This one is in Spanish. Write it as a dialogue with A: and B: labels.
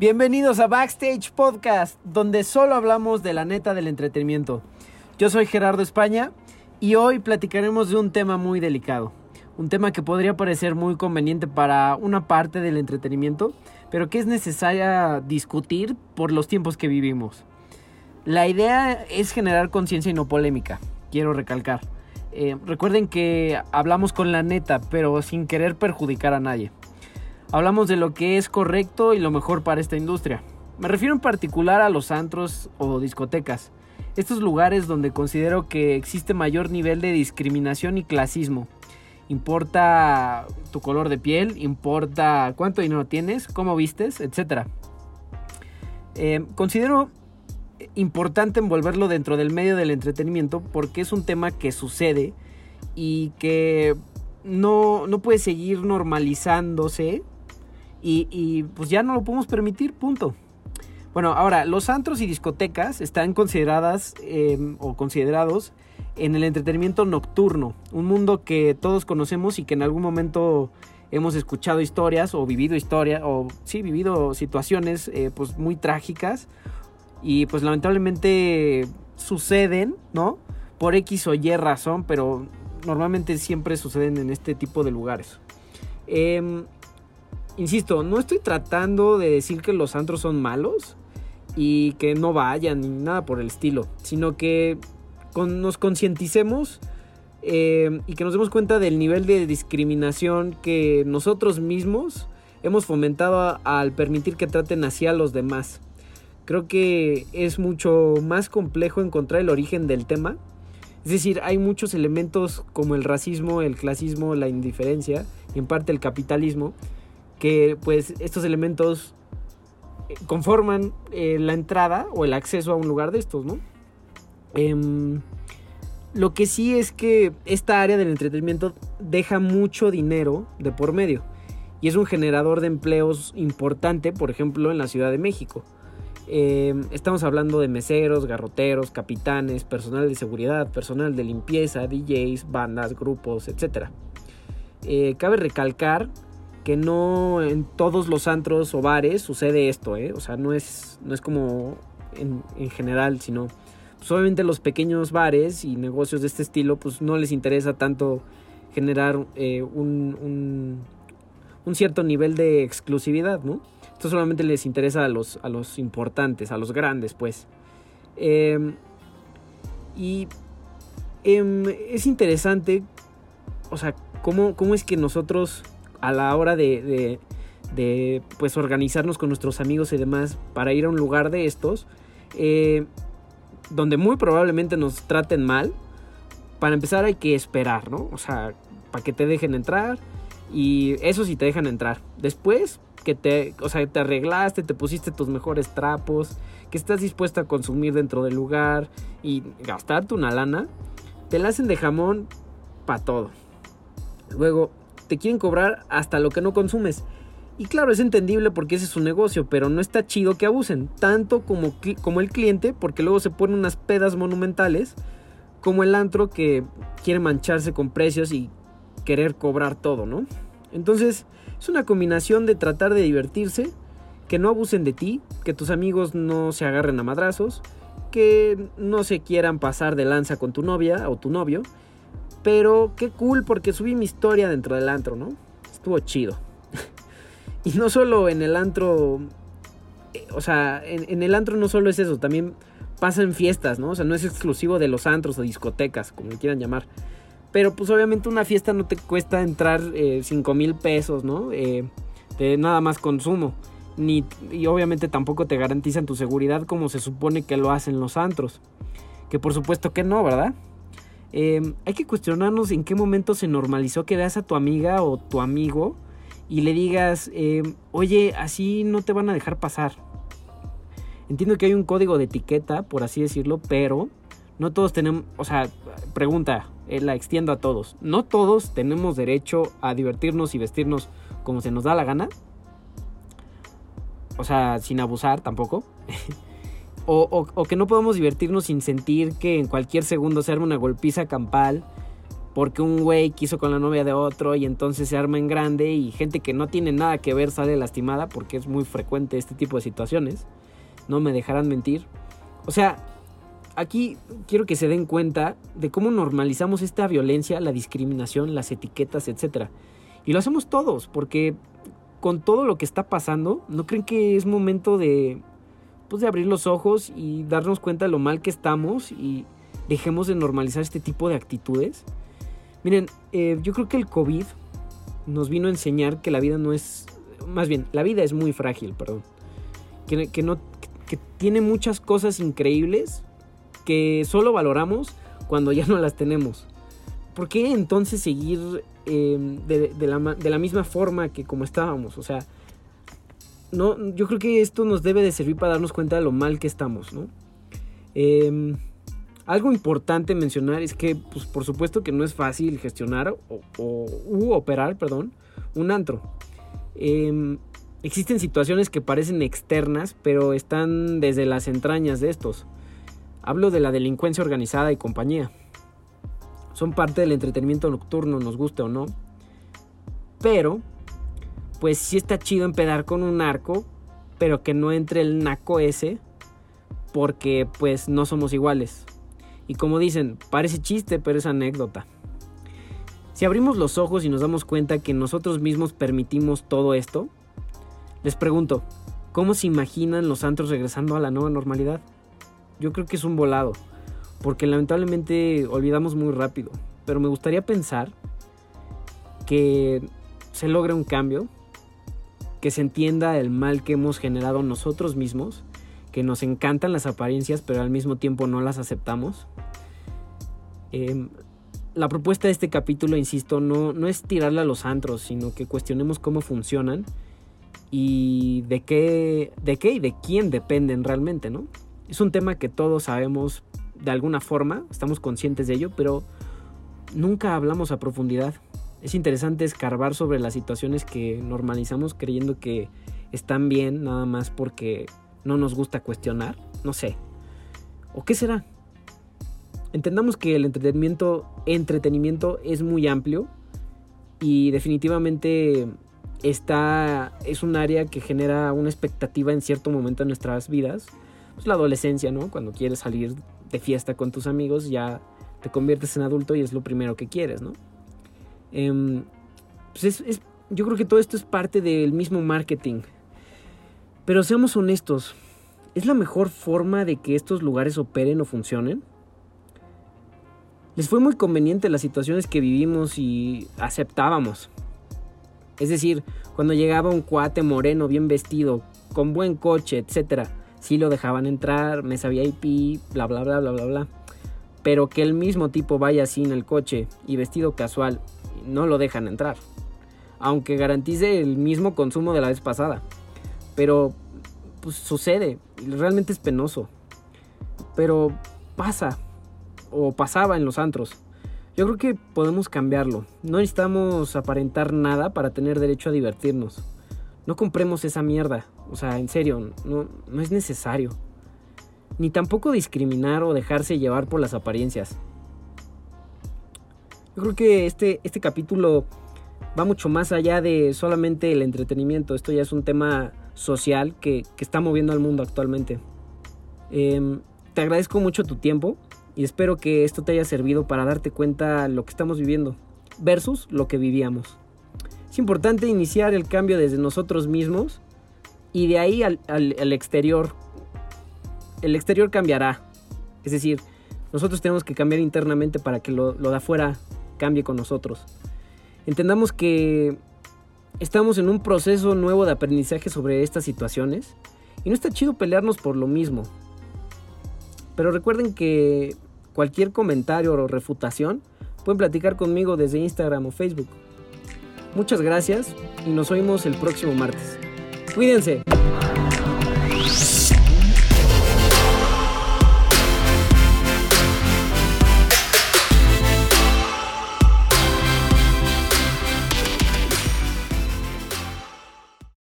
A: Bienvenidos a Backstage Podcast, donde solo hablamos de la neta del entretenimiento. Yo soy Gerardo España y hoy platicaremos de un tema muy delicado. Un tema que podría parecer muy conveniente para una parte del entretenimiento, pero que es necesaria discutir por los tiempos que vivimos. La idea es generar conciencia y no polémica, quiero recalcar. Eh, recuerden que hablamos con la neta, pero sin querer perjudicar a nadie. Hablamos de lo que es correcto y lo mejor para esta industria. Me refiero en particular a los antros o discotecas. Estos lugares donde considero que existe mayor nivel de discriminación y clasismo. Importa tu color de piel, importa cuánto dinero tienes, cómo vistes, etc. Eh, considero importante envolverlo dentro del medio del entretenimiento porque es un tema que sucede y que no, no puede seguir normalizándose y, pues ya no lo podemos permitir, punto. Bueno, ahora, los antros y discotecas están consideradas em, o considerados en el entretenimiento nocturno, un mundo que todos conocemos y que en algún momento hemos escuchado historias o vivido historias o sí, vivido situaciones eh, pues muy trágicas y pues lamentablemente suceden, ¿no? Por X o Y razón, pero normalmente siempre suceden en este tipo de lugares. Eh, insisto, no estoy tratando de decir que los antros son malos y que no vayan ni nada por el estilo, sino que nos concienticemos eh, y que nos demos cuenta del nivel de discriminación que nosotros mismos hemos fomentado al permitir que traten así a los demás. Creo que es mucho más complejo encontrar el origen del tema. Es decir, hay muchos elementos como el racismo, el clasismo, la indiferencia y en parte el capitalismo que pues estos elementos eh, conforman eh, la entrada o el acceso a un lugar de estos, ¿no? Em, lo que sí es que esta área del entretenimiento deja mucho dinero de por medio y es un generador de empleos importante, por ejemplo, en la Ciudad de México. Em, estamos hablando de meseros, garroteros, capitanes, personal de seguridad, personal de limpieza, DJs, bandas, grupos, etc. Eh, cabe recalcar que no en todos los antros o bares sucede esto, ¿eh? O sea, no es, no es como en, general, sino pues obviamente los pequeños bares y negocios de este estilo, pues no les interesa tanto generar eh, un, un, cierto nivel de exclusividad, ¿no? Esto solamente les interesa a los, a los importantes, a los grandes, pues. Em, y em, es interesante, o sea, cómo, cómo es que nosotros a la hora de, de, pues organizarnos con nuestros amigos y demás para ir a un lugar de estos, eh, donde muy probablemente nos traten mal, para empezar hay que esperar, ¿no? O sea, para que te dejen entrar y eso sí te dejan entrar. Después que te, o sea, te arreglaste, te pusiste tus mejores trapos, que estás dispuesto a consumir dentro del lugar y gastarte una lana, te la hacen de jamón para todo. Luego, te quieren cobrar hasta lo que no consumes. Y claro, es entendible porque ese es su negocio, pero no está chido que abusen, tanto como, como el cliente, porque luego se ponen unas pedas monumentales, como el antro que quiere mancharse con precios y querer cobrar todo, ¿no? Entonces, es una combinación de tratar de divertirse, que no abusen de ti, que tus amigos no se agarren a madrazos, que no se quieran pasar de lanza con tu novia o tu novio, pero qué cool porque subí mi historia dentro del antro, ¿no? Estuvo chido. y no solo en el antro, eh, o sea, en, el antro no solo es eso, también pasa en fiestas, ¿no? O sea, no es exclusivo de los antros o discotecas, como quieran llamar. Pero pues obviamente una fiesta no te cuesta entrar 5 eh, mil pesos, ¿no? Eh, de nada más consumo. Ni, y obviamente tampoco te garantizan tu seguridad como se supone que lo hacen los antros. Que por supuesto que no, ¿verdad? Em, hay que cuestionarnos en qué momento se normalizó que veas a tu amiga o tu amigo y le digas, em, oye, así no te van a dejar pasar. Entiendo que hay un código de etiqueta, por así decirlo, pero no todos tenemos, o sea, pregunta, eh, la extiendo a todos. No todos tenemos derecho a divertirnos y vestirnos como se nos da la gana. O sea, sin abusar tampoco. O, que no podemos divertirnos sin sentir que en cualquier segundo se arma una golpiza campal porque un güey quiso con la novia de otro y entonces se arma en grande y gente que no tiene nada que ver sale lastimada porque es muy frecuente este tipo de situaciones. No me dejarán mentir. O sea, aquí quiero que se den cuenta de cómo normalizamos esta violencia, la discriminación, las etiquetas, etc. Y lo hacemos todos, porque con todo lo que está pasando, ¿no creen que es momento de, pues, de abrir los ojos y darnos cuenta de lo mal que estamos y dejemos de normalizar este tipo de actitudes? Miren, eh, yo creo que el COVID nos vino a enseñar que la vida no es, más bien, la vida es muy frágil, perdón. Que, que no, que tiene muchas cosas increíbles, que solo valoramos cuando ya no las tenemos. ¿Por qué entonces seguir em, de, la, misma forma que como estábamos? O sea, no, yo creo que esto nos debe de servir para darnos cuenta de lo mal que estamos, ¿no? Em, algo importante mencionar es que, pues, por supuesto que no es fácil gestionar o, u operar, perdón, un antro. Em, existen situaciones que parecen externas, pero están desde las entrañas de estos. Hablo de la delincuencia organizada y compañía. Son parte del entretenimiento nocturno, nos guste o no. Pero, pues sí está chido empedar con un narco, pero que no entre el naco ese, porque pues no somos iguales. Y como dicen, parece chiste, pero es anécdota. Si abrimos los ojos y nos damos cuenta que nosotros mismos permitimos todo esto, les pregunto, ¿cómo se imaginan los antros regresando a la nueva normalidad? yo creo que es un volado, porque lamentablemente olvidamos muy rápido, pero me gustaría pensar que se logre un cambio, que se entienda el mal que hemos generado nosotros mismos, que nos encantan las apariencias, pero al mismo tiempo no las aceptamos. Em, la propuesta de este capítulo, insisto, no, no es tirarle a los antros, sino que cuestionemos cómo funcionan y de qué, de qué y de quién dependen realmente, ¿no? Es un tema que todos sabemos de alguna forma, estamos conscientes de ello, pero nunca hablamos a profundidad. Es interesante escarbar sobre las situaciones que normalizamos creyendo que están bien nada más porque no nos gusta cuestionar, no sé. ¿O qué será? Entendamos que el entretenimiento, entretenimiento es muy amplio y definitivamente está, es un área que genera una expectativa en cierto momento de nuestras vidas pues, la adolescencia, ¿no? Cuando quieres salir de fiesta con tus amigos, ya te conviertes en adulto y es lo primero que quieres, ¿no? Em, pues es, yo creo que todo esto es parte del mismo marketing. Pero seamos honestos, ¿es la mejor forma de que estos lugares operen o funcionen? Les fue muy conveniente las situaciones que vivimos y aceptábamos. Es decir, cuando llegaba un cuate moreno bien vestido, con buen coche, etcétera, sí lo dejaban entrar, mesa VIP, bla, bla, bla, bla, bla, bla. Pero que el mismo tipo vaya en el coche y vestido casual, no lo dejan entrar. Aunque garantice el mismo consumo de la vez pasada. Pero, pues sucede, realmente es penoso. Pero pasa, o pasaba en los antros. Yo creo que podemos cambiarlo. No necesitamos aparentar nada para tener derecho a divertirnos. No compremos esa mierda. O sea, en serio, no, no es necesario. Ni tampoco discriminar o dejarse llevar por las apariencias. Yo creo que este, este capítulo va mucho más allá de solamente el entretenimiento. Esto ya es un tema social que, está moviendo al mundo actualmente. Em, te agradezco mucho tu tiempo y espero que esto te haya servido para darte cuenta lo que estamos viviendo versus lo que vivíamos. Es importante iniciar el cambio desde nosotros mismos y de ahí al, exterior. El exterior cambiará. Es decir, nosotros tenemos que cambiar internamente para que lo, lo de afuera cambie con nosotros. Entendamos que estamos en un proceso nuevo de aprendizaje sobre estas situaciones y no está chido pelearnos por lo mismo. Pero recuerden que cualquier comentario o refutación pueden platicar conmigo desde Instagram o Facebook. Muchas gracias y nos oímos el próximo martes. Cuídense.